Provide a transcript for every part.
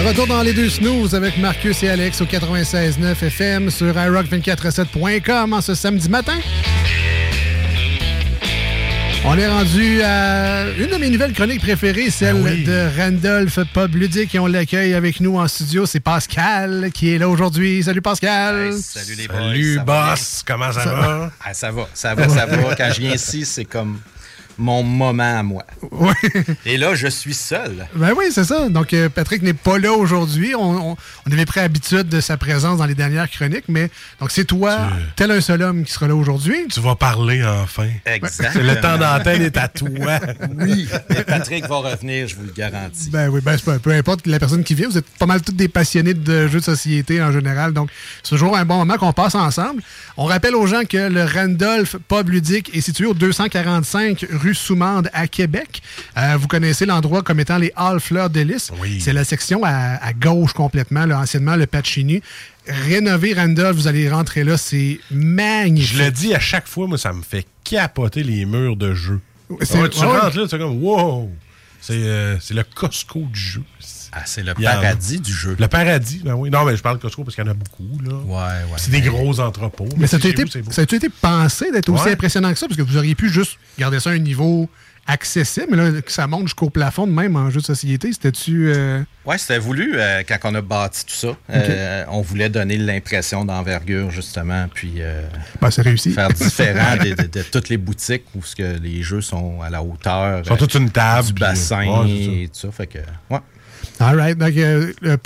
De retour dans les deux snooze avec Marcus et Alex au 96.9 FM sur iRock247.com en ce samedi matin. On est rendu à une de mes nouvelles chroniques préférées, celle Ben oui. de Randolph Pub Ludique. Et on l'accueille avec nous en studio. C'est Pascal qui est là aujourd'hui. Salut Pascal. Salut les boys. Salut, va boss. Comment ça, Ça va? Ah, ça va, ça va, ça va. Quand je viens ici, c'est comme mon moment à moi. Oui. Et là, je suis seul. Ben oui, c'est ça. Donc, euh, Patrick n'est pas là aujourd'hui. On, on- on avait pris habitude de sa présence dans les dernières chroniques, mais donc c'est toi, tel un seul homme, qui sera là aujourd'hui. Tu vas parler enfin. Exactement. C'est le temps d'antenne est à toi. Oui. Et Patrick va revenir, je vous le garantis. Ben oui, ben c'est pas- peu importe la personne qui vient, vous êtes pas mal tous des passionnés de jeux de société en général, donc c'est toujours un bon moment qu'on passe ensemble. On rappelle aux gens que le Randolph Pub Ludique est situé au 245 rue Soumande à Québec. Euh, vous connaissez l'endroit comme étant les Halles Fleurs de Lys. Oui. C'est la section à, à gauche complètement, là, anciennement le Pacini. Rénover Randolph, vous allez rentrer là, c'est magnifique. Je le dis à chaque fois, moi, ça me fait capoter les murs de jeu. Ah tu ouais. rentres là, c'est comme wow! C'est euh, c'est le Costco du jeu. Ah, c'est le a. paradis du jeu. Le paradis, ben oui. Non, mais je parle de Costco parce qu'il y en a beaucoup, là. Ouais, ouais. C'est des gros entrepôts. Mais ça a été, vous, ça été pensé d'être aussi Ouais. impressionnant que ça, parce que vous auriez pu juste garder ça à un niveau accessible, mais là, que ça monte jusqu'au plafond de même en jeu de société, c'était-tu... euh, Ouais, c'était voulu euh, quand on a bâti tout ça. Euh, on voulait donner l'impression d'envergure, justement, puis euh, Ben, c'est réussi. faire différent de, de- de toutes les boutiques où ce que les jeux sont à la hauteur Ils sont euh, toute une table. du bassin Ouais, c'est ça. et tout ça. Fait que, ouais. All right. Donc, euh, euh,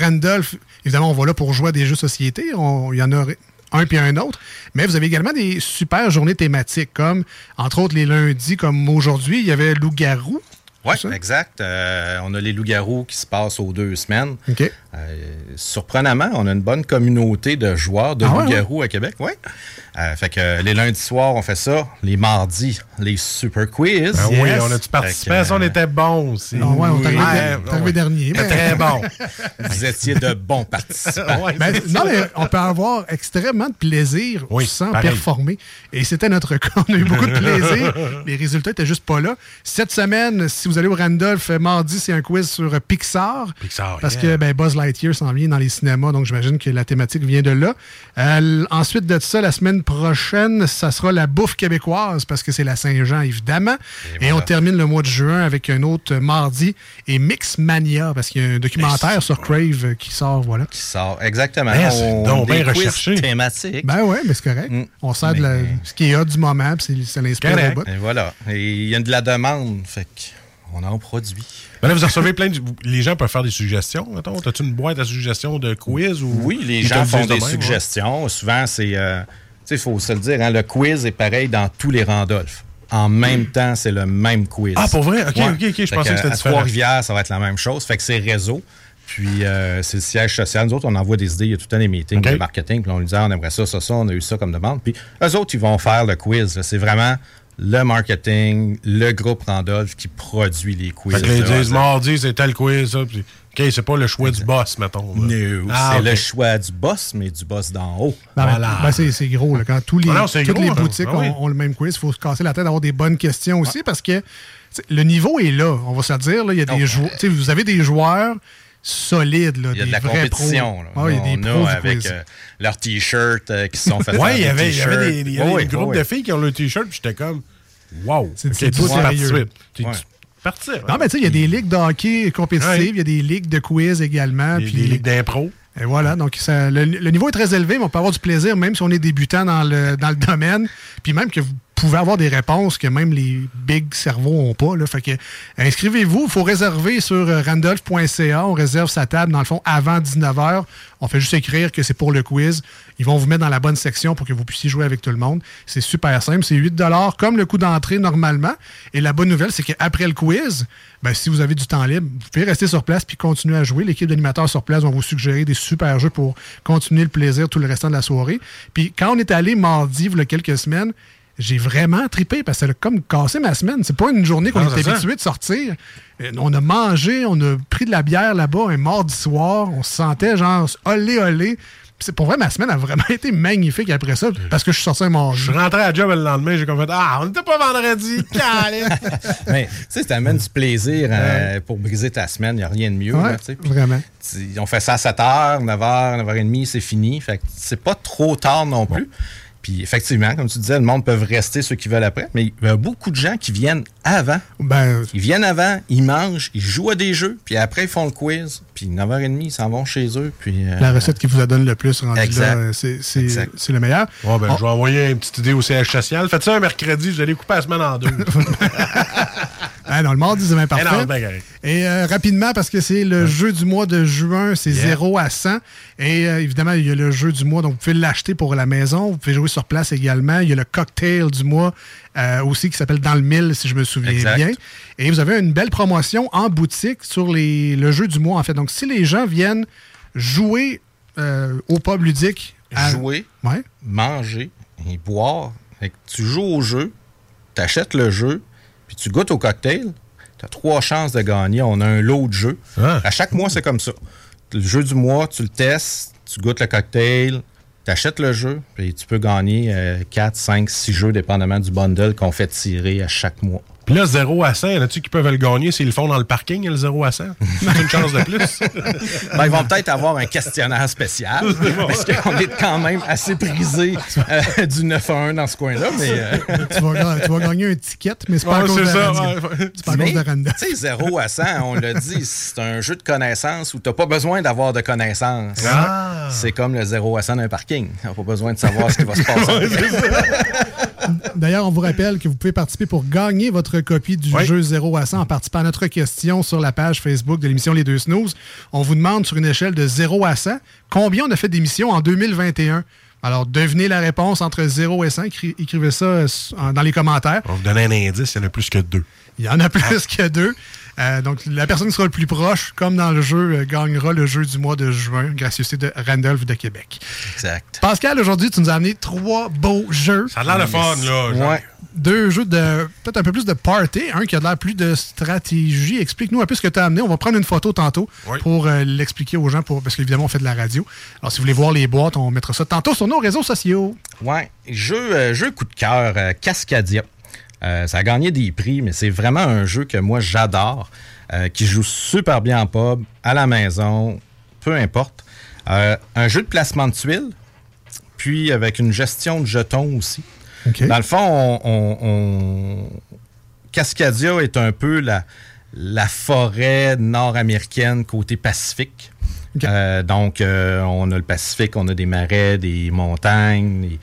Randolph, évidemment, on va là pour jouer des jeux de société. On- Il y en a un puis un autre. Mais vous avez également des super journées thématiques, comme, entre autres, les lundis, comme aujourd'hui, il y avait Loup-Garou. Oui, exact. Euh, on a les loups-garous qui se passent aux deux semaines. OK. Euh, surprenamment, on a une bonne communauté de joueurs de Ah ouais, loups-garous à Québec. Oui. fait que euh, les lundis soirs, on fait ça. Les mardis, les super quiz. Ben oui, on a-tu participé? Fait à que, ça? On était bons aussi. Non, ouais, on est arrivé, Ouais, der- on est arrivé ouais. dernier. C'était mais- Très bon. Vous étiez de bons participants. Ouais, Ben, non, mais on peut avoir extrêmement de plaisir Oui, sans pareil. performer. Et c'était notre cas. On a eu beaucoup de plaisir. Les résultats étaient juste pas là. Cette semaine, si vous allez au Randolph, euh, mardi, c'est un quiz sur euh, Pixar. Pixar, Parce yeah. que ben, Buzz Lightyear s'en vient dans les cinémas, donc j'imagine que la thématique vient de là. Euh, ensuite de ça, la semaine prochaine, ça sera la bouffe québécoise, parce que c'est la Saint-Jean, évidemment. Et, on termine le mois de juin avec un autre mardi et Mix Mania, parce qu'il y a un documentaire sur Crave qui sort, voilà. Qui sort. Exactement. Ben, On- donc des bien quiz recherché. thématiques. Ben ouais, mais c'est correct. Mm. On sert de la- ce qui est hot du moment, puis c'est- ça l'inspire. Et voilà. Et il y a de la demande. Fait qu'on en produit. Ben là, vous recevez plein de... Les gens peuvent faire des suggestions, mettons. T'as-tu une boîte à suggestions de quiz ou... Oui, les gens font des même, suggestions. Souvent, c'est. euh, tu sais, il faut se le dire, hein, le quiz est pareil dans tous les Randolph. En même temps, c'est le même quiz. Ah, pour vrai? Ok, Ouais. ok, ok, je pensais que c'était à différent. Trois-Rivières, ça va être la même chose. Fait que c'est réseau. Puis euh, c'est le siège social. Nous autres, on envoie des idées. Il y a tout le temps des meetings de marketing. Puis on lui dit, Ah, on aimerait ça, ça, ça. On a eu ça comme demande. Puis eux autres, ils vont faire le quiz. C'est vraiment le marketing, le groupe Randolph qui produit les quiz. Fait que disent Z. mardi, c'est tel quiz, ça. Puis, OK, c'est pas le choix du boss, mettons. No, Ah, c'est le choix du boss, mais du boss d'en haut. Ben, Voilà. ben, c'est c'est gros. Là, quand tous les, Ah non, toutes gros, les là. boutiques oui. ont, ont le même quiz, il faut se casser la tête d'avoir des bonnes questions aussi parce que le niveau est là. On va se le dire. Là, il y a des Vous avez des joueurs solides. Là, Il y a des de la compétition. là. Ah, il y a des on pros avec euh, leurs t-shirts euh, qui se sont fait Ouais, il y avait, il y avait des, y avait t-shirts. une Oui, oui. de filles qui ont le t-shirt, puis j'étais comme, wow. C'est- tu sérieux. Ouais. partir. hein. Non, mais tu sais, il y a des ligues de hockey compétitives, Ouais. il y a des ligues de quiz également. Des, puis des ligues d'impro. Et voilà, donc ça- le, le niveau est très élevé, mais on peut avoir du plaisir même si on est débutant dans le, dans le domaine. Puis même que vous pouvez avoir des réponses que même les big cerveaux n'ont pas. Là. Fait que inscrivez-vous, il faut réserver sur euh, randolph.ca. On réserve sa table, dans le fond, avant 19h. On fait juste écrire que c'est pour le quiz. Ils vont vous mettre dans la bonne section pour que vous puissiez jouer avec tout le monde. C'est super simple. C'est 8 comme le coût d'entrée normalement. Et la bonne nouvelle, c'est qu'après le quiz, ben, si vous avez du temps libre, vous pouvez rester sur place puis continuer à jouer. L'équipe d'animateurs sur place va vous suggérer des super jeux pour continuer le plaisir tout le restant de la soirée. Puis quand on est allé mardi, il y a quelques semaines, j'ai vraiment tripé parce que ça a comme cassé ma semaine. C'est pas une journée qu'on Ah, est habitué de sortir. Euh, On a mangé, on a pris de la bière là-bas un mardi soir. On se sentait genre olé olé. C'est pour vrai, ma semaine a vraiment été magnifique après ça parce que je suis sorti un mardi. Je suis rentré à job le lendemain, j'ai comme fait Ah, on n'était pas vendredi. Mais, tu sais, ça amène du plaisir euh, pour briser ta semaine. Il n'y a rien de mieux. Ouais, là. Puis, vraiment. on fait ça à 7 h, 9 h, 9 h 30, c'est fini. Fait que c'est pas trop tard non plus. Puis effectivement, comme tu disais, le monde peut rester ceux qui veulent après, mais il y a beaucoup de gens qui viennent avant. Ben, Ils viennent avant, ils mangent, ils jouent à des jeux, puis après ils font le quiz, puis 9h30, ils s'en vont chez eux. Puis, euh, la recette qui vous a donné le plus rendu Exact. là, euh, c'est- c'est Exact. c'est le meilleur. Bon, ben, On- je vais envoyer une petite idée au CH social. Faites ça un mercredi, vous allez couper la semaine en deux. Ah non, le mardi, c'est bien Eh parfait. non, ben. Et euh, rapidement, parce que c'est le jeu du mois de juin, c'est Yeah. 0 à 100. Et euh, évidemment, il y a le jeu du mois, donc vous pouvez l'acheter pour la maison. Vous pouvez jouer sur place également. Il y a le cocktail du mois euh, aussi qui s'appelle Dans le mille, si je me souviens Exact. bien. Et vous avez une belle promotion en boutique sur les, le jeu du mois, en fait. Donc, si les gens viennent jouer au pub ludique... à- jouer, Ouais. manger et boire. Fait que tu joues au jeu, tu achètes le jeu, tu goûtes au cocktail. Tu as trois chances de gagner. On a un lot de jeux. Ah. À chaque mois, c'est comme ça. Le jeu du mois, tu le testes, tu goûtes le cocktail, tu achètes le jeu, puis tu peux gagner 4, 5, 6 jeux, dépendamment du bundle qu'on fait tirer à chaque mois. Puis là, 0 à 100, y en a-tu qui peuvent le gagner s'ils le font dans le parking, le 0 à 100? C'est une chance de plus. Ben, ils vont peut-être avoir un questionnaire spécial, parce qu'on est quand même assez brisé euh, du 9 à 1 dans ce coin-là, mais... euh, tu, vas, ga- tu vas gagner un ticket, mais c'est pas à Ouais, cause c'est de ça. Ouais. C'est pas à cause de. Tu sais, 0 à 100, on l'a dit, c'est un jeu de connaissances où tu n'as pas besoin d'avoir de connaissances. Ah. C'est comme le 0 à 100 d'un parking. Tu n'as pas besoin de savoir ce qui va se passer. D'ailleurs, on vous rappelle que vous pouvez participer pour gagner votre copie du Oui. jeu 0 à 100 en participant à notre question sur la page Facebook de l'émission Les Deux Snooze. On vous demande sur une échelle de 0 à 100 combien on a fait d'émissions en 2021. Alors, devinez la réponse entre 0 et 100. Écri- écrivez ça euh, dans les commentaires. On va vous donner un indice, il y en a plus que deux. Il y en a plus que deux. Euh, donc, la personne qui sera le plus proche, comme dans le jeu, euh, gagnera le jeu du mois de juin, gracieuseté de Randolph de Québec. exact. Pascal, aujourd'hui, tu nous as amené trois beaux jeux. Ça a l'air le fun, là. genre. Ouais. deux jeux de peut-être un peu plus de party, un qui a l'air plus de stratégie. Explique-nous un peu ce que tu as amené. On va prendre une photo tantôt Oui. pour euh, l'expliquer aux gens, pour, parce qu'évidemment, on fait de la radio. Alors, si vous voulez voir les boîtes, on mettra ça tantôt sur nos réseaux sociaux. Ouais. Jeu, euh, jeu coup de cœur, euh, Cascadia. Euh, ça a gagné des prix, mais c'est vraiment un jeu que moi j'adore, euh, qui joue super bien en pub, à la maison, peu importe. Euh, un jeu de placement de tuiles, puis avec une gestion de jetons aussi. Dans le fond, on, on- on- Cascadia est un peu la, la forêt nord-américaine côté Pacifique. Euh, donc, euh, on a le Pacifique, on a des marais, des montagnes.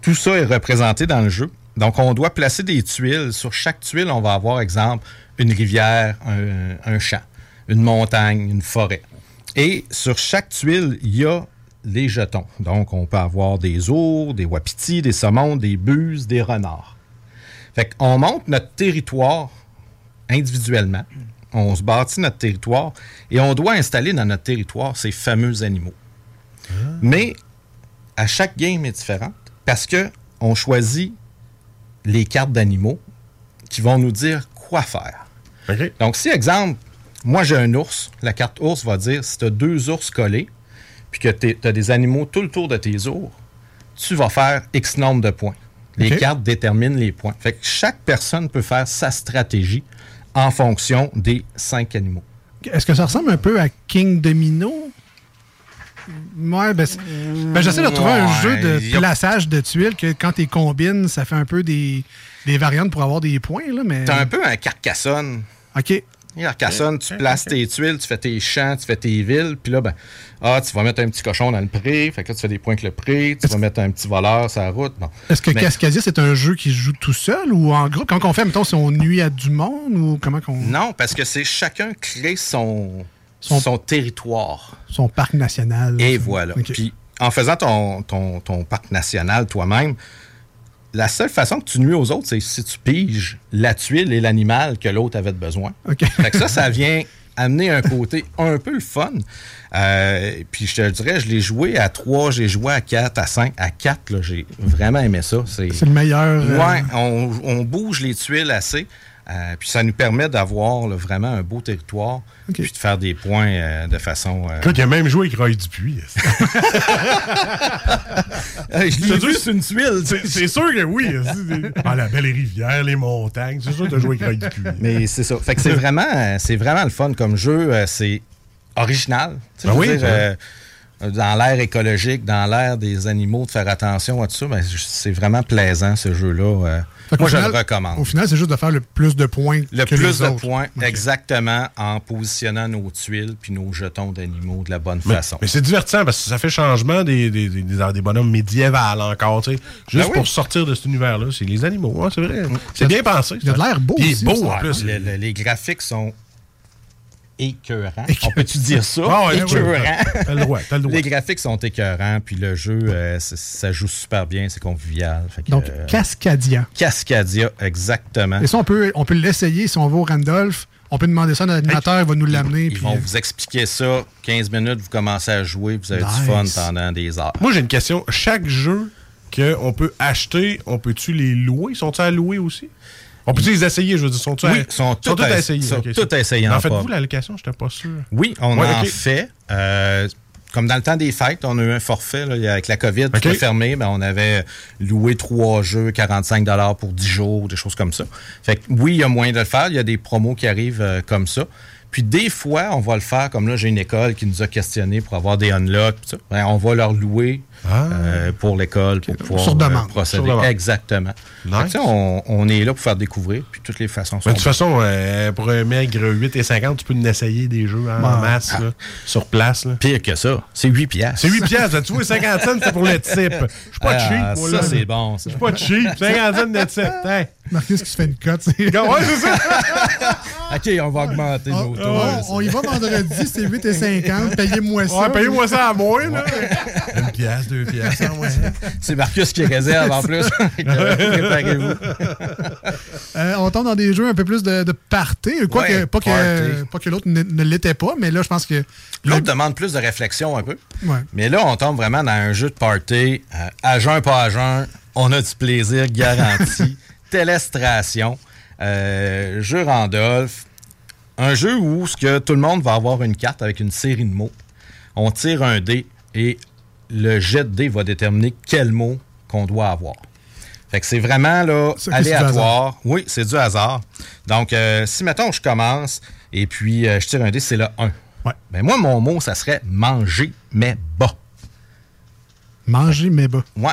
Tout ça est représenté dans le jeu. Donc, on doit placer des tuiles. Sur chaque tuile, on va avoir, exemple, une rivière, un, un champ, une montagne, une forêt. Et sur chaque tuile, il y a les jetons. Donc, on peut avoir des ours, des wapitis, des saumons, des buses, des renards. Fait qu'on monte notre territoire individuellement. On se bâtit notre territoire et on doit installer dans notre territoire ces fameux animaux. Mais à chaque game est différente parce que on choisit les cartes d'animaux qui vont nous dire quoi faire. Donc, si, exemple, moi j'ai un ours, la carte ours va dire si tu as deux ours collés, puis que tu as des animaux tout le tour de tes ours, tu vas faire X nombre de points. Les cartes déterminent les points. Fait que chaque personne peut faire sa stratégie en fonction des cinq animaux. Est-ce que ça ressemble un peu à King Domino? Ouais, ben, c'est- ben, j'essaie de trouver un jeu de plaçage de tuiles que quand tu combines, ça fait un peu des, des variantes pour avoir des points, là, mais... T'as un peu un Carcassonne OK. Carcassonne, tu places tes tuiles, tu fais tes champs, tu fais tes villes, puis là, ben, ah, tu vas mettre un petit cochon dans le pré, fait que là, tu fais des points avec le pré, tu vas mettre un petit voleur sur la route. Non. Est-ce que Mais- Cascadia, c'est un jeu qui se joue tout seul ou en groupe? Quand on fait, mettons, si on nuit à du monde ou comment qu'on. Non, parce que c'est chacun crée son, Son- son territoire. Son parc national. Et Son- voilà. Puis en faisant ton, ton, ton parc national toi-même, la seule façon que tu nuis aux autres, c'est si tu piges la tuile et l'animal que l'autre avait besoin. OK. Fait que ça, ça vient amener un côté un peu le fun. Euh, puis je te dirais, je l'ai joué à 3, j'ai joué à 4, à 5. À 4, là, j'ai vraiment aimé ça. C'est C'est le meilleur. euh, Ouais, on, on bouge les tuiles assez. Euh, puis ça nous permet d'avoir là, vraiment un beau territoire. Puis de faire des points euh, de façon. euh, Écoute, il a même joué avec Roy Dupuis. Je l'ai C'est vu une tuile. C'est c'est sûr que oui. Ah, la belle rivière, les montagnes. C'est sûr que tu as joué avec Roy Dupuis. Mais c'est ça. Fait que c'est vraiment, euh, c'est vraiment le fun comme jeu. C'est original. Ben oui, dire, ben euh, dans l'ère écologique, dans l'ère des animaux, de faire attention à tout ça, ben, c'est vraiment plaisant ce jeu-là. euh. Moi, je final- le recommande. Au final, c'est juste de faire le plus de points Le que plus les de autres. points, exactement, en positionnant nos tuiles puis nos jetons d'animaux de la bonne Mais, façon. mais c'est divertissant parce que ça fait changement des, des, des, des- des bonhommes médiévals encore. tu sais. Juste Ben oui. pour sortir de cet univers-là, c'est les animaux. hein, c'est vrai. C'est bien pensé. Il y a de l'air beau Il est aussi, beau en plus. Le- le- les graphiques sont écœurants. On peut-tu dire ça? Ah ouais, écœurants. ouais, T'as le droit. T'as le droit. Les graphiques sont écœurants, puis le jeu, euh, ça- joue super bien, c'est convivial. Fait que, Donc, euh, Cascadia. Cascadia, exactement. Et ça, on peut, on peut l'essayer si on va au Randolph. On peut demander ça à notre animateur, il va nous l'amener. Ils puis, vont euh, vous expliquer ça. 15 minutes, vous commencez à jouer, vous avez Nice. du fun pendant des heures. Moi, j'ai une question. Chaque jeu qu'on peut acheter, on peut-tu les louer? Sont-ils à louer aussi? On peut-tu les essayer, je veux dire? Sont-ils Oui, à... sont tous tous à- à essayer? sont ok, tous c'est- à essayer En en faites-vous pub. la location? J'étais pas sûr. Oui, on Ouais, en fait. Euh, comme dans le temps des fêtes, on a eu un forfait là, avec la COVID, tout Ok. est fermé, ben, on avait loué trois jeux, 45 pour 10 jours, des choses comme ça. Fait que oui, il y a moyen de le faire. Il y a des promos qui arrivent euh, comme ça. Puis des fois, on va le faire, comme là, j'ai une école qui nous a questionné pour avoir des unlocks. pis ça. Ben, on va leur louer Ah. euh, pour l'école pour pouvoir Sur euh, demande. procéder. Sur. Exactement. Nice. On, on est là pour faire découvrir, puis toutes les façons sont de toute façon, euh, pour un maigre 8 et 50, tu peux nous essayer des jeux en masse, là, sur place. là. pire que ça. C'est 8 piastres. C'est 8 piastres. Tu vois, 50 cents, c'est pour le type. Je suis pas Ah, cheap. moi, ça, c'est bon, ça. Je suis pas cheap. 50 cents de type. Hein. Marcus qui se fait une cote. Ouais, c'est ça. OK, on va augmenter On, nos taux. on- on y va vendredi, c'est 8 et 50. Payez-moi ça. Ouais, payez-moi ça à moi, là. Une pièce, deux pièces. ah. C'est Marcus qui réserve en plus. Préparez-vous. Euh, on tombe dans des jeux un peu plus de, de party. Quoi Ouais, que, pas, que, party. pas que l'autre ne, ne l'était pas, mais là, je pense que. L'autre demande plus de réflexion un peu. Ouais. Mais là, on tombe vraiment dans un jeu de party. euh, à jeun, pas à jeun. On a du plaisir garanti. Télestration. euh, jeu Randolph. Un jeu où ce que tout le monde va avoir une carte avec une série de mots. On tire un dé et le jet de dé va déterminer quel mot qu'on doit avoir. Fait que c'est vraiment là, aléatoire. Oui, c'est du hasard. Donc, euh, si, mettons, je commence et puis euh, je tire un dé, c'est le 1. Ouais. Ben moi, mon mot, ça serait manger, mais bas. Manger, mais bas. Ouais.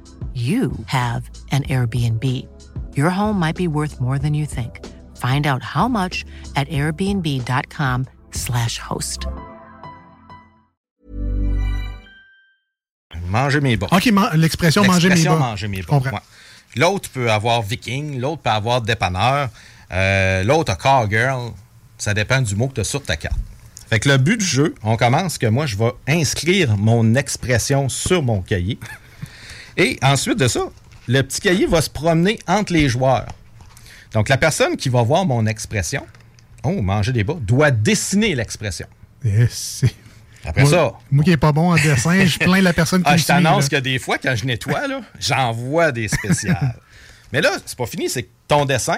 you have an Airbnb. Your home might be worth more than you think. Find out how much at airbnb.com/slash host. Manger mes bas. OK, man- l'expression manger mes L'expression bas. manger mes ouais. L'autre peut avoir viking, l'autre peut avoir dépanneur, euh, l'autre a car girl. Ça dépend du mot que tu as sur ta carte. Fait que le but du jeu, on commence que moi, je vais inscrire mon expression sur mon cahier. Et ensuite de ça, le petit cahier va se promener entre les joueurs. Donc, la personne qui va voir mon expression, oh, manger des bas, doit dessiner l'expression. Yes. Après moi, ça. Moi qui n'ai pas bon en dessin, je plains la personne qui ah, me Je t'annonce que des fois, quand je nettoie, là, j'envoie des spéciales. Mais là, c'est pas fini, c'est que ton dessin,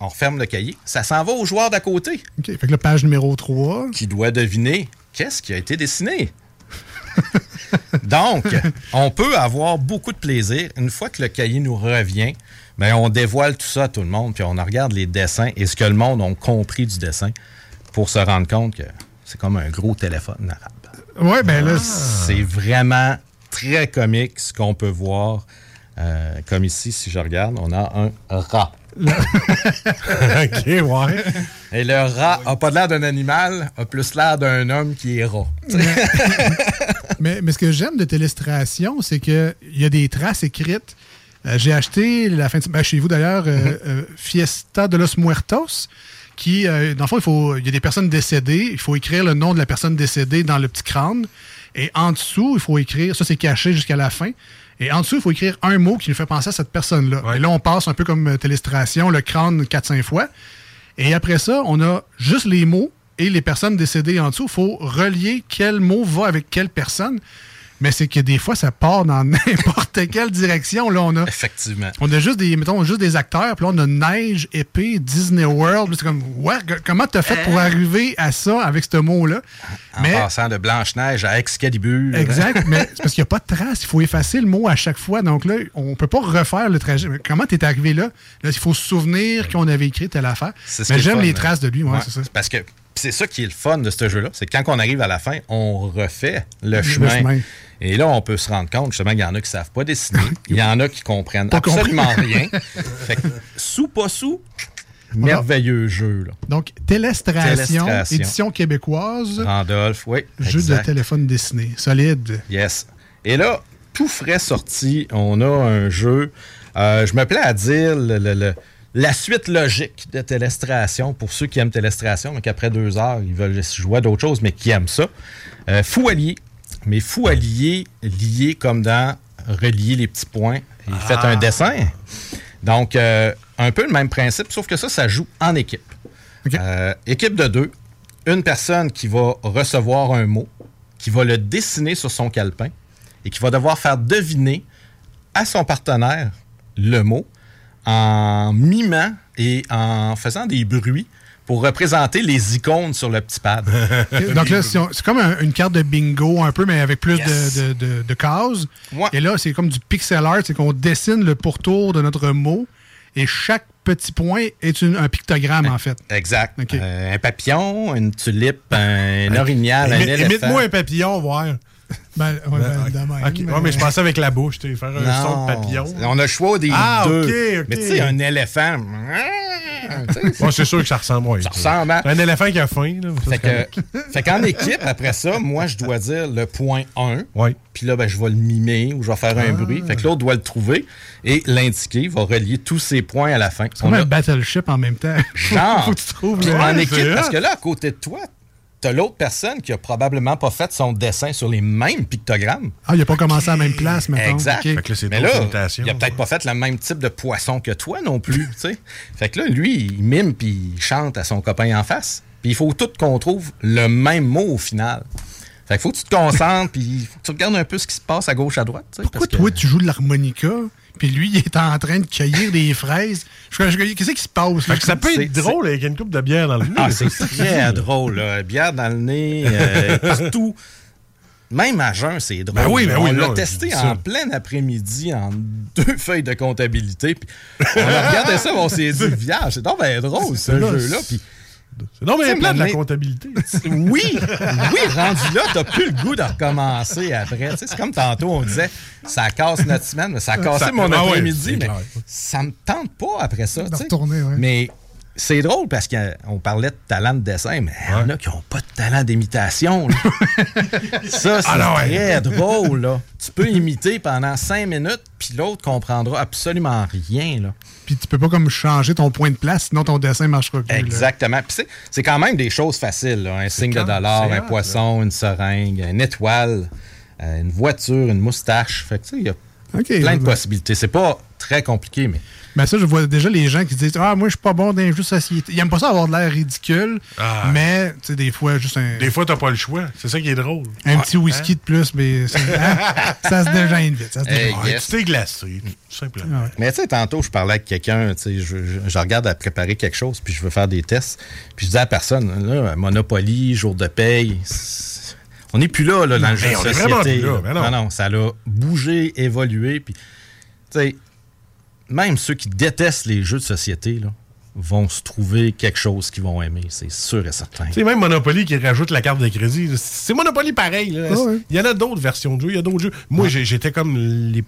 on referme le cahier, ça s'en va au joueur d'à côté. OK, fait que la page numéro 3. Qui doit deviner qu'est-ce qui a été dessiné. Donc, on peut avoir beaucoup de plaisir. Une fois que le cahier nous revient, ben, on dévoile tout ça à tout le monde, puis on regarde les dessins et ce que le monde a compris du dessin pour se rendre compte que c'est comme un gros téléphone arabe. Ouais, ben là. C'est vraiment très comique ce qu'on peut voir. Euh, comme ici, si je regarde, on a un rat. OK, ouais. Et le rat a pas l'air d'un animal, a plus l'air d'un homme qui est rat. Mais, mais ce que j'aime de Télestration, c'est qu'il y a des traces écrites. Euh, J'ai acheté la fin de ben, chez vous d'ailleurs euh, euh, Fiesta de los Muertos. Qui, euh, dans le fond, il, faut, il y a des personnes décédées. Il faut écrire le nom de la personne décédée dans le petit crâne. Et en dessous, il faut écrire, ça c'est caché jusqu'à la fin. Et en dessous, il faut écrire un mot qui nous fait penser à cette personne-là. Et là, on passe un peu comme Télestration, le crâne 4-5 fois. Et après ça, on a juste les mots et les personnes décédées en dessous. Il faut relier quel mot va avec quelle personne. Mais c'est que des fois, ça part dans n'importe quelle direction. Là, on a, Effectivement. on a juste des, mettons, juste des acteurs. Puis là, on a Neige, Épée, Disney World. Puis C'est comme, ouais, comment t'as fait pour arriver à ça avec ce mot-là? En Mais- passant de Blanche-Neige à Excalibur. Exact, mais c'est parce qu'il n'y a pas de trace. Il faut effacer le mot à chaque fois. Donc là, on peut pas refaire le trajet. Mais Comment tu es arrivé là? Là, il faut se souvenir qu'on avait écrit telle affaire. Mais j'aime les traces de lui, ouais, Ouais, c'est ça. Parce que c'est ça qui est le fun de ce jeu-là. C'est que quand on arrive à la fin, on refait le, chemin. chemin. Et là, on peut se rendre compte, justement, qu'il y en a qui savent pas dessiner. Il y en a qui comprennent Pas absolument compris. rien. Fait que, sous pas sous, merveilleux jeu. Là. Donc, Télestration, Télestration. édition québécoise, Randolph, oui. jeu exact. de téléphone dessiné. Solide. Yes. Et là, tout frais sorti, on a un jeu. euh, je me plais à dire le- le- le- la suite logique de Télestration pour ceux qui aiment Télestration, mais qu'après deux heures, ils veulent jouer à d'autres choses, mais qui aiment ça. Euh, fou allié. Mais fou allié, lié comme dans relier les petits points. Il fait un dessin. Donc, euh, un peu le même principe, sauf que ça, ça joue en équipe. Euh, équipe de deux, une personne qui va recevoir un mot, qui va le dessiner sur son calepin et qui va devoir faire deviner à son partenaire le mot en mimant et en faisant des bruits pour représenter les icônes sur le petit pad. Donc là, c'est comme un- une carte de bingo un peu, mais avec plus Yes. de, de- de- de cases. Et là, c'est comme du pixel art, c'est qu'on dessine le pourtour de notre mot et chaque petit point est une- un pictogramme, en fait. Exact. Euh, un papillon, une tulipe, un orignal, un éléphant. Imite-moi un papillon, voir. Ben, ouais, ben, même, Ok, mais- ouais, mais je pensais avec la bouche, tu faire un Non, son de papillon. On a le choix des Ah, deux. ok, ok. Mais tu sais, un éléphant. sais, Ouais, c'est sûr que ça ressemble, ouais. Ça ressemble à- Un éléphant qui a faim, là. Fait que, fait qu'en équipe, après ça, moi, je dois dire le point 1. Ouais. Puis là, ben, je vais le mimer ou je vais faire un bruit. Fait que l'autre doit le trouver et l'indiquer, va relier tous ses points à la fin. C'est comme On un a- battleship en même temps. Genre, Faut que tu trouves le- en équipe, parce que là, à côté de toi, t'as l'autre personne qui a probablement pas fait son dessin sur les mêmes pictogrammes. Ah, il n'a pas commencé à la même place, maintenant. Exact. Ok. Mais là, il a peut-être pas fait le même type de poisson que toi non plus. tu sais. Fait que là, lui, il mime puis il chante à son copain en face. Puis il faut tout qu'on trouve le même mot au final. Fait qu'il faut que tu te concentres puis faut que tu regardes un peu ce qui se passe à gauche, à droite. Pourquoi parce que- toi, tu joues de l'harmonica, puis lui, il est en train de cueillir des fraises? Je- je- Qu'est-ce qui se passe? Fait que ça peut C'est- être drôle avec une coupe de bière dans le nez. Ah, c'est très drôle. Là. Bière dans le nez, euh, partout. Même à jeun, c'est drôle. Ben oui, ben on oui, l'a non, testé en plein après-midi en deux feuilles de comptabilité. puis on a regardé ça, on s'est dit, vierge, c'est donc drôle ce jeu-là. Puis, C'est non, mais plein de la comptabilité. oui, oui, rendu là, t'as plus le goût de recommencer après. Tu sais, c'est comme tantôt, on disait, ça casse notre semaine, mais ça a cassé Ça- mon ah après-midi, c'est mais clair. ça me tente pas après ça. Tu sais. retourner, ouais. Mais c'est drôle parce qu'on parlait de talent de dessin, mais il y en a qui n'ont pas de talent d'imitation. ça, c'est Ah, ouais. très drôle. Là. Tu peux imiter pendant cinq minutes, puis l'autre comprendra absolument rien. Là. Puis tu peux pas comme changer ton point de place, sinon ton dessin marchera plus. Exactement. Puis c'est- quand même des choses faciles. là. Un signe de dollar, un poisson, une seringue, une étoile, euh, une voiture, une moustache. Fait que, tu sais, il y a plein de possibilités. C'est pas très compliqué, mais Ben ça, je vois déjà les gens qui disent Ah, moi, je suis pas bon dans les jeux de société. Ils aiment pas ça avoir de l'air ridicule, Ah. mais, tu sais, des fois, juste un, Des fois, t'as pas le choix. C'est ça qui est drôle. un petit whisky de plus, mais hein, ça se dégêne vite. Ça se Hey, yes. Tu t'es glacé, tout simplement. Ah ouais. Mais tu sais, tantôt, je parlais avec quelqu'un, tu sais, je, je- je regarde à préparer quelque chose, puis je veux faire des tests. Puis je dis à la personne, là, Monopoly, jour de paye, on n'est plus là, là, dans le jeu Mais de société. vraiment plus là, mais non. non, ça a bougé, évolué. Puis, tu sais, même ceux qui détestent les jeux de société, là, vont se trouver quelque chose qu'ils vont aimer, c'est sûr et certain. Sais, même Monopoly qui rajoute la carte de crédit, c'est Monopoly pareil. là. Ah ouais. Il y en a d'autres versions de jeux, il y a d'autres jeux. Moi, j'étais comme. les-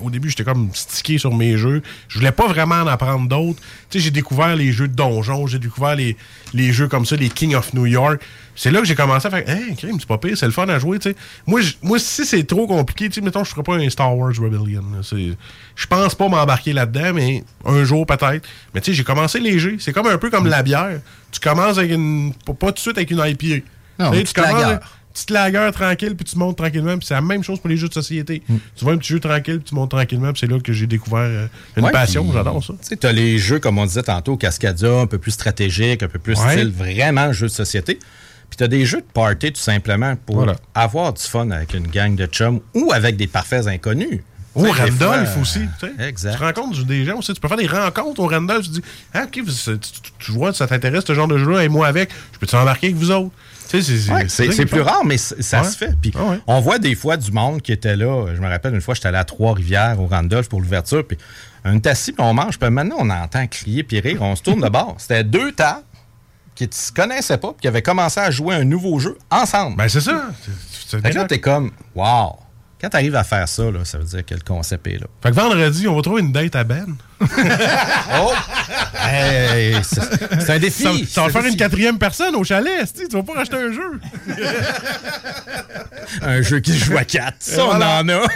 au début, j'étais comme stické sur mes jeux. Je voulais pas vraiment en apprendre d'autres. Tu sais, j'ai découvert les jeux de donjons, j'ai découvert les, les jeux comme ça, les King of New York. C'est là que j'ai commencé à faire, hey, crime, c'est pas pire, c'est le fun à jouer, tu sais. Moi, moi, si c'est trop compliqué, tu sais, mettons, je ferais pas un Star Wars Rebellion. Je pense pas m'embarquer là-dedans, mais un jour peut-être. Mais tu sais, j'ai commencé léger. C'est comme un peu comme la bière. Tu commences avec une. Pas, tout de suite avec une IPA. Non, Tu commences petite lagueur tranquille, puis tu montes tranquillement. Puis c'est la même chose pour les jeux de société. Tu vois un petit jeu tranquille, puis tu montes tranquillement. Puis c'est là que j'ai découvert euh, une Ouais, passion. J'adore ça. Tu sais, t'as les jeux, comme on disait tantôt, Cascadia, un peu plus stratégique, un peu plus Ouais. style vraiment jeu de société. Puis t'as des jeux de party, tout simplement, pour Voilà. avoir du fun avec une gang de chums ou avec des parfaits inconnus. Tu des Randolph fois, aussi. tu sais. Exact. Tu rencontres des gens aussi. Tu peux faire des rencontres au Randolph. Tu dis, ah, OK, tu, tu- tu vois, ça t'intéresse ce genre de jeu-là, et moi avec. Je peux embarquer avec vous autres? C'est plus rare, mais ça se fait. Puis Ah on voit des fois du monde qui était là. Je me rappelle une fois, j'étais allé à Trois-Rivières au Randolph pour l'ouverture. Puis assis, puis on mange. Puis maintenant, on entend crier puis rire. On se tourne de bord. C'était deux tables qui ne se connaissaient pas, puis qui avaient commencé à jouer un nouveau jeu ensemble. Ben, c'est ça. Fait là, t'es comme, wow. Quand t'arrives à faire ça, là, ça veut dire que le concept est là. Fait que vendredi, on va trouver une date à Ben. Oh! Hey, c'est un défi. Ça, ça va faire une quatrième personne au chalet. Tu vas pas racheter un jeu. Un jeu qui se joue à quatre. Ça, on voilà. en a. Ouais,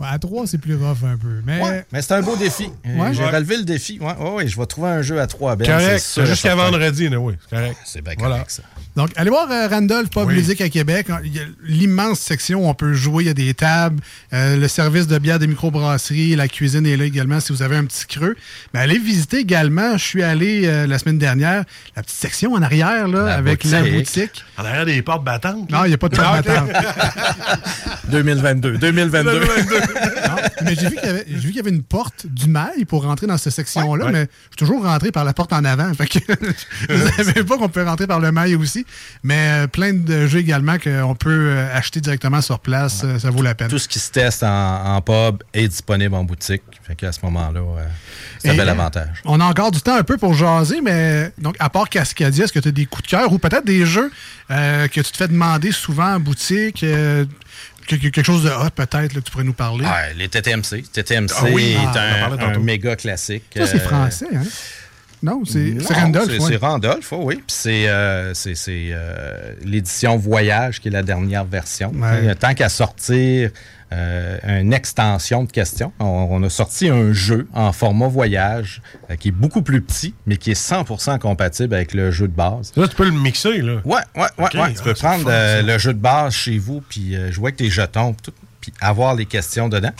à 3, c'est plus rough un peu. Mais Ouais, mais c'est un beau défi. Ouais. J'ai Ouais. relevé le défi. Ouais, ouais, ouais, je vais trouver un jeu à trois Ben. correct. jusqu'à vendredi, oui. C'est correct. C'est bien Voilà. correct, ça. Donc, allez voir euh, Randolph Pub Oui. Musique à Québec. Il y a l'immense section où on peut jouer. Il y a des tables, euh, le service de bière des microbrasseries, la cuisine est là également si vous avez un petit creux. Mais allez visiter également. Je suis allé euh, la semaine dernière, la petite section en arrière là, La avec la boutique. En arrière des portes battantes. Non, il n'y a pas de Ah, porte ok. battante. 2022. 2022. Non, mais j'ai vu qu'il y, y avait une porte du mail pour rentrer dans cette section-là, Ouais, ouais. mais je suis toujours rentré par la porte en avant. Fait que je ne savais pas qu'on peut rentrer par le mail aussi. Mais euh, plein de jeux également qu'on peut euh, acheter directement sur place. euh, ça vaut la peine. Tout ce qui se teste en, en pub est disponible en boutique. Fait qu'à ce moment-là, c'est un bel avantage. On a encore du temps un peu pour jaser, mais donc à part Cascadia, est-ce que tu as des coups de cœur ou peut-être des jeux euh, que tu te fais demander souvent en boutique? euh, que- que- quelque chose de hot peut-être que tu pourrais nous parler? Les TTMC. TTMC Ah oui, est ah, un, méga classique. Ça, c'est français, hein? Non, c'est Randolph. c'est- ouais. Randolph, oh oui. Puis c'est euh, euh, l'édition Voyage qui est la dernière version. Ouais. Tant qu'à sortir euh, une extension de questions, on, on a sorti un jeu en format Voyage euh, qui est beaucoup plus petit, mais qui est 100% compatible avec le jeu de base. Là, tu peux le mixer, là. Ouais, ouais, ouais. Ok, ouais. Tu ah, peux prendre fun, euh, le jeu de base chez vous, puis euh, jouer avec tes jetons, puis avoir les questions dedans.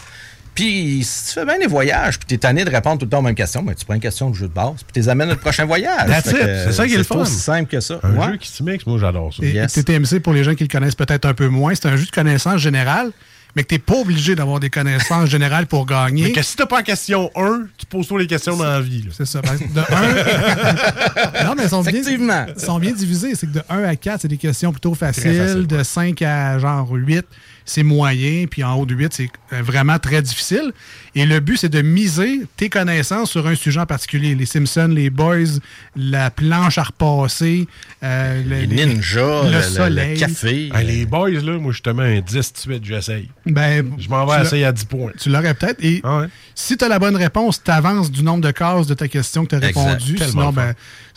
Puis, si tu fais bien les voyages, puis t'es tanné de répondre tout le temps aux mêmes questions, ben, tu prends une question de jeu de base, puis tu les amènes au prochain voyage. C'est ça qui est le C'est fun. aussi simple que ça. Un Ouais. jeu qui se mixe, moi, j'adore ça. Et, Yes. et TTMC, pour les gens qui le connaissent peut-être un peu moins, c'est un jeu de connaissance générale, mais que tu n'es pas obligé d'avoir des connaissances générales pour gagner. Mais que si t'as pas la question 1, tu poses toi les questions dans la vie. C'est ça. que De 1... non, mais ils sont bien, sont bien divisés. C'est que de 1 à 4, c'est des questions plutôt faciles. facile, de 5 à genre 8, c'est moyen, puis en haut de 8, c'est euh, vraiment très difficile. Et le but, c'est de miser tes connaissances sur un sujet en particulier. Les Simpsons, les Boys, la planche à repasser, euh, le, Les ninjas, le, le- le- soleil. le café. Les boys, là, moi, justement, un 10 tout de suite, j'essaye. Ben, Je m'en vais essayer à 10 points. Tu l'aurais peut-être. Et Ah ouais. si tu as la bonne réponse, tu avances du nombre de cases de ta question que tu as Exact. répondu. Tellement Sinon, fun.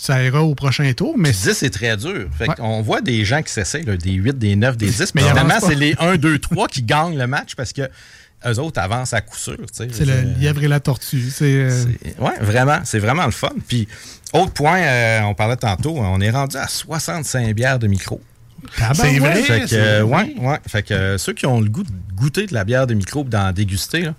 Ben, ça ira au prochain tour. Mais 10, c'est très dur. Fait Ouais. On voit des gens qui s'essayent, des 8, des 9, des 10. Mais finalement, c'est les 1, 2, 3 qui gagnent le match parce que eux autres avancent à coup sûr. c'est le lièvre et la tortue. C'est. euh, Ouais, vraiment. C'est vraiment le fun. Puis, autre point, euh, on parlait tantôt, on est rendu à 65 bières de micro. tabarouette. C'est vrai. Fait que, euh, ouais, ouais. Fait que euh, ceux qui ont le goût de goûter de la bière de micro et d'en déguster, là,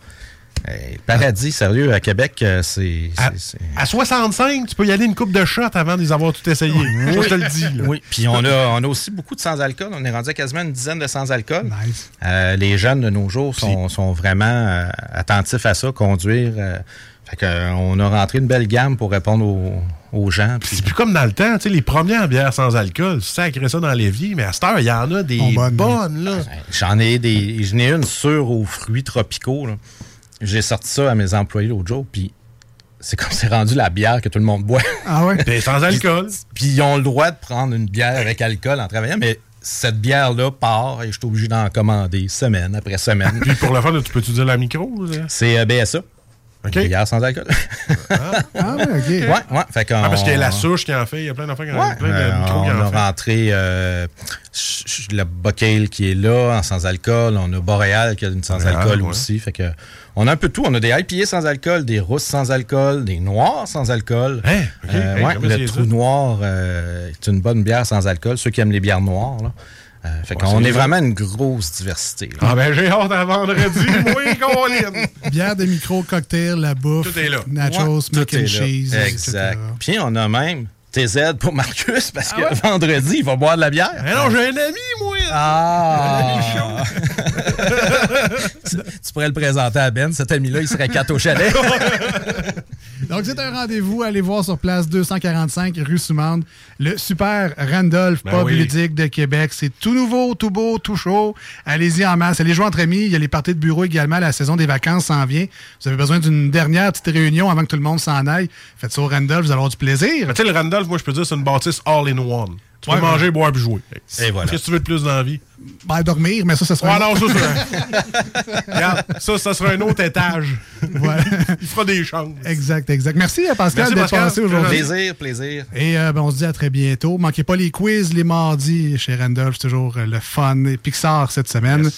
paradis, sérieux, à Québec, euh, c'est. À, c'est- c'est- à 65, tu peux y aller une coupe de shot avant de les avoir tout essayé. Moi, je te le dis. là. Oui, puis on a, on a aussi beaucoup de sans-alcool. On est rendu à quasiment une dizaine de sans-alcool. Nice. Euh, les jeunes de nos jours sont, sont vraiment euh, attentifs à ça, conduire. euh, fait que, euh, on a rentré une belle gamme pour répondre aux, aux gens. puis- C'est plus comme dans le temps, tu sais, les premières bières sans alcool, sacré ça dans l'évier, mais à cette heure, il y en a des bonnes, là. J'en ai des. J'en ai une sûre aux fruits tropicaux. là. J'ai sorti ça à mes employés l'autre jour, puis c'est comme c'est rendu la bière que tout le monde boit. Ah ouais? Sans alcool. puis ils ont le droit de prendre une bière avec alcool en travaillant, mais cette bière-là part et je suis obligé d'en commander semaine après semaine. Puis pour le fun, tu peux-tu dire la micro? c'est euh, BSA. OK. Bière sans alcool. Ah ouais, OK. ouais, ouais. Fait Ah, parce qu'il y a la souche qui en fait, il y a plein d'enfants qui en Ouais, plein de euh, micros qui on en a fait. rentré euh, le Bocale qui est là en sans alcool. On a Boréal qui a une sans alcool ouais. aussi. Fait que on a un peu de tout. On a des IPA sans alcool, des rousses sans alcool, des noirs sans alcool. Hein? Euh, Hey, ouais, le trou ça? noir euh, est une bonne bière sans alcool. Ceux qui aiment les bières noires. Là. Euh, fait Ouais, qu'on c'est est vraiment une grosse diversité. là. Ah ben j'ai hâte à vendredi, moi, Colin. Bière de micro, cocktail, la bouffe. Tout est là. Nachos, Ouais, mac tout est and là. cheese. Exact. etc. Puis on a même TZ pour Marcus parce Ah que vendredi, il va boire de la bière. Eh non, j'ai un ami, moi. Ah! tu, tu pourrais le présenter à Ben, cet ami-là, il serait quatre au chalet. Donc, c'est un rendez-vous. Allez voir sur place 245 rue Soumande, le super Randolph Ben Pub oui. ludique de Québec. C'est tout nouveau, tout beau, tout chaud. Allez-y en masse. Allez jouer entre amis. Il y a les parties de bureau également. La saison des vacances s'en vient. Vous avez besoin d'une dernière petite réunion avant que tout le monde s'en aille. Faites ça au Randolph, vous allez avoir du plaisir. Tu sais, le Randolph, moi, je peux dire, c'est une bâtisse all-in-one. Tu Ouais, peux ouais. manger, boire puis jouer. Et voilà. Qu'est-ce que tu veux de plus dans la vie? Ben, dormir, mais ça, ça sera... Ah non, ça, ça. Regarde, ça, ça sera un autre étage. Voilà. Il fera des chances. exact, exact. Merci à Pascal Merci, d'être Pascal. passé aujourd'hui. plaisir, plaisir. Et euh, ben, on se dit à très bientôt. Manquez pas les quiz les mardis chez Randolph. C'est toujours euh, le fun. Et Pixar cette semaine.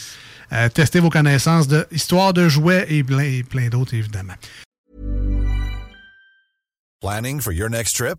Euh, testez vos connaissances de histoire de jouets et plein, et plein d'autres, évidemment. Planning for your next trip?